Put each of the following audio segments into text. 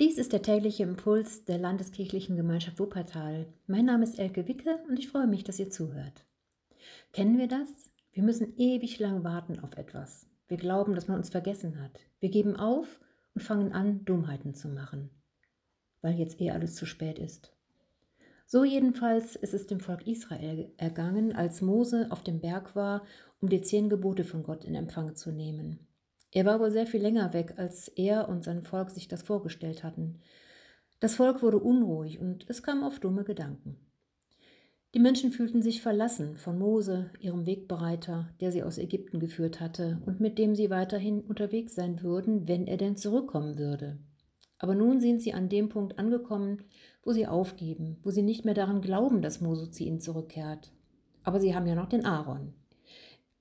Dies ist der tägliche Impuls der Landeskirchlichen Gemeinschaft Wuppertal. Mein Name ist Elke Wicke und ich freue mich, dass ihr zuhört. Kennen wir das? Wir müssen ewig lang warten auf etwas. Wir glauben, dass man uns vergessen hat. Wir geben auf und fangen an, Dummheiten zu machen, weil jetzt eh alles zu spät ist. So jedenfalls ist es dem Volk Israel ergangen, als Mose auf dem Berg war, um die zehn Gebote von Gott in Empfang zu nehmen. Er war wohl sehr viel länger weg, als er und sein Volk sich das vorgestellt hatten. Das Volk wurde unruhig und es kam auf dumme Gedanken. Die Menschen fühlten sich verlassen von Mose, ihrem Wegbereiter, der sie aus Ägypten geführt hatte und mit dem sie weiterhin unterwegs sein würden, wenn er denn zurückkommen würde. Aber nun sind sie an dem Punkt angekommen, wo sie aufgeben, wo sie nicht mehr daran glauben, dass Mose zu ihnen zurückkehrt. Aber sie haben ja noch den Aaron.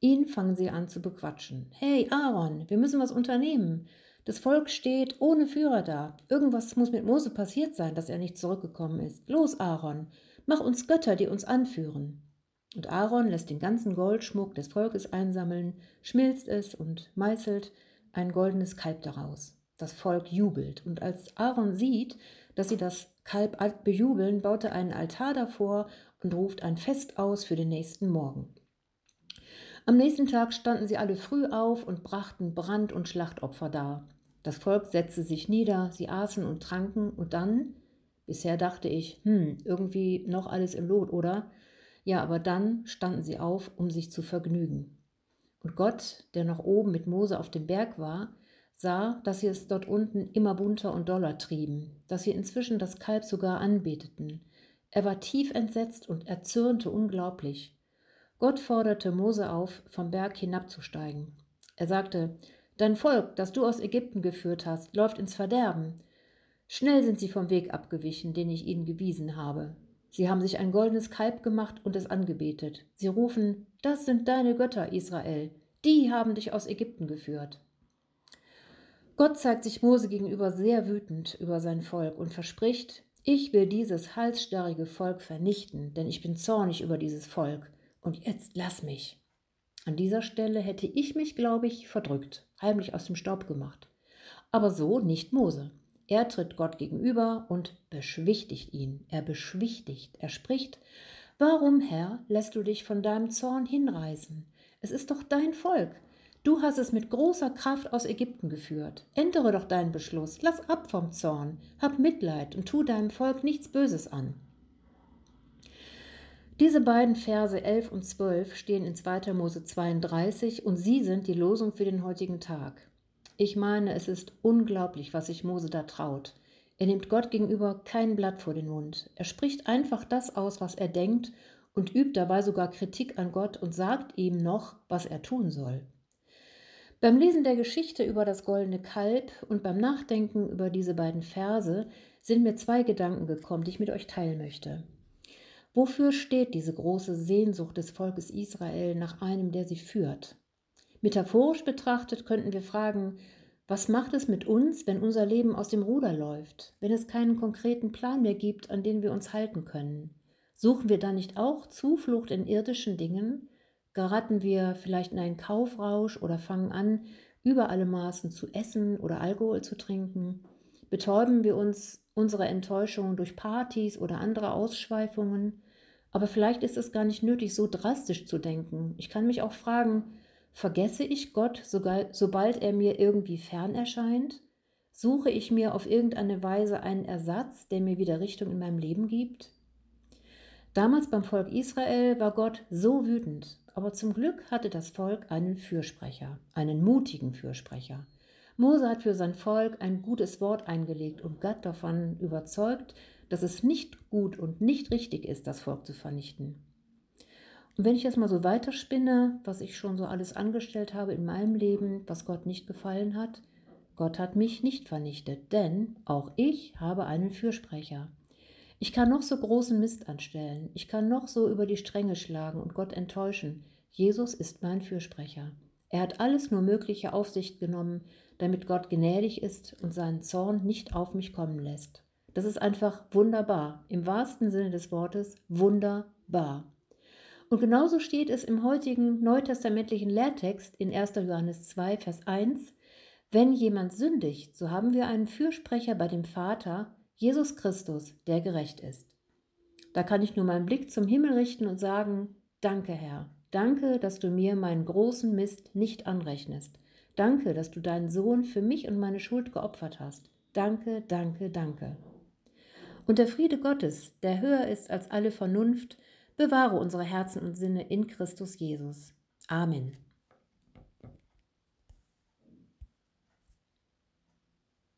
Ihn fangen sie an zu bequatschen. Hey Aaron, wir müssen was unternehmen. Das Volk steht ohne Führer da. Irgendwas muss mit Mose passiert sein, dass er nicht zurückgekommen ist. Los, Aaron, mach uns Götter, die uns anführen. Und Aaron lässt den ganzen Goldschmuck des Volkes einsammeln, schmilzt es und meißelt ein goldenes Kalb daraus. Das Volk jubelt, und als Aaron sieht, dass sie das Kalb bejubeln, baut er einen Altar davor und ruft ein Fest aus für den nächsten Morgen. Am nächsten Tag standen sie alle früh auf und brachten Brand- und Schlachtopfer dar. Das Volk setzte sich nieder, sie aßen und tranken, und dann, bisher dachte ich, hm, irgendwie noch alles im Lot, oder? Ja, aber dann standen sie auf, um sich zu vergnügen. Und Gott, der noch oben mit Mose auf dem Berg war, sah, dass sie es dort unten immer bunter und doller trieben, dass sie inzwischen das Kalb sogar anbeteten. Er war tief entsetzt und erzürnte unglaublich. Gott forderte Mose auf, vom Berg hinabzusteigen. Er sagte, Dein Volk, das du aus Ägypten geführt hast, läuft ins Verderben. Schnell sind sie vom Weg abgewichen, den ich ihnen gewiesen habe. Sie haben sich ein goldenes Kalb gemacht und es angebetet. Sie rufen, das sind deine Götter, Israel. Die haben dich aus Ägypten geführt. Gott zeigt sich Mose gegenüber sehr wütend über sein Volk und verspricht, ich will dieses halsstarrige Volk vernichten, denn ich bin zornig über dieses Volk. Und jetzt lass mich. An dieser Stelle hätte ich mich, glaube ich, verdrückt, heimlich aus dem Staub gemacht. Aber so nicht Mose. Er tritt Gott gegenüber und beschwichtigt ihn. Er beschwichtigt. Er spricht, Warum, Herr, lässt du dich von deinem Zorn hinreißen? Es ist doch dein Volk. Du hast es mit großer Kraft aus Ägypten geführt. Ändere doch deinen Beschluss, lass ab vom Zorn, hab Mitleid und tu deinem Volk nichts Böses an. Diese beiden Verse 11 und 12 stehen in 2. Mose 32 und sie sind die Losung für den heutigen Tag. Ich meine, es ist unglaublich, was sich Mose da traut. Er nimmt Gott gegenüber kein Blatt vor den Mund. Er spricht einfach das aus, was er denkt und übt dabei sogar Kritik an Gott und sagt ihm noch, was er tun soll. Beim Lesen der Geschichte über das goldene Kalb und beim Nachdenken über diese beiden Verse sind mir zwei Gedanken gekommen, die ich mit euch teilen möchte. Wofür steht diese große Sehnsucht des Volkes Israel nach einem, der sie führt? Metaphorisch betrachtet könnten wir fragen, was macht es mit uns, wenn unser Leben aus dem Ruder läuft, wenn es keinen konkreten Plan mehr gibt, an den wir uns halten können? Suchen wir dann nicht auch Zuflucht in irdischen Dingen? Geraten wir vielleicht in einen Kaufrausch oder fangen an, über alle Maßen zu essen oder Alkohol zu trinken? Betäuben wir uns unserer Enttäuschung durch Partys oder andere Ausschweifungen? Aber vielleicht ist es gar nicht nötig, so drastisch zu denken. Ich kann mich auch fragen, vergesse ich Gott, sobald er mir irgendwie fern erscheint? Suche ich mir auf irgendeine Weise einen Ersatz, der mir wieder Richtung in meinem Leben gibt? Damals beim Volk Israel war Gott so wütend, aber zum Glück hatte das Volk einen Fürsprecher, einen mutigen Fürsprecher. Mose hat für sein Volk ein gutes Wort eingelegt und Gott davon überzeugt, dass es nicht gut und nicht richtig ist, das Volk zu vernichten. Und wenn ich das mal so weiterspinne, was ich schon so alles angestellt habe in meinem Leben, was Gott nicht gefallen hat, Gott hat mich nicht vernichtet, denn auch ich habe einen Fürsprecher. Ich kann noch so großen Mist anstellen, ich kann noch so über die Stränge schlagen und Gott enttäuschen. Jesus ist mein Fürsprecher. Er hat alles nur Mögliche auf sich genommen, damit Gott gnädig ist und seinen Zorn nicht auf mich kommen lässt. Das ist einfach wunderbar, im wahrsten Sinne des Wortes wunderbar. Und genauso steht es im heutigen neutestamentlichen Lehrtext in 1. Johannes 2, Vers 1, Wenn jemand sündigt, so haben wir einen Fürsprecher bei dem Vater, Jesus Christus, der gerecht ist. Da kann ich nur meinen Blick zum Himmel richten und sagen, danke Herr, danke, dass du mir meinen großen Mist nicht anrechnest. Danke, dass du deinen Sohn für mich und meine Schuld geopfert hast. Danke, danke, danke. Und der Friede Gottes, der höher ist als alle Vernunft, bewahre unsere Herzen und Sinne in Christus Jesus. Amen.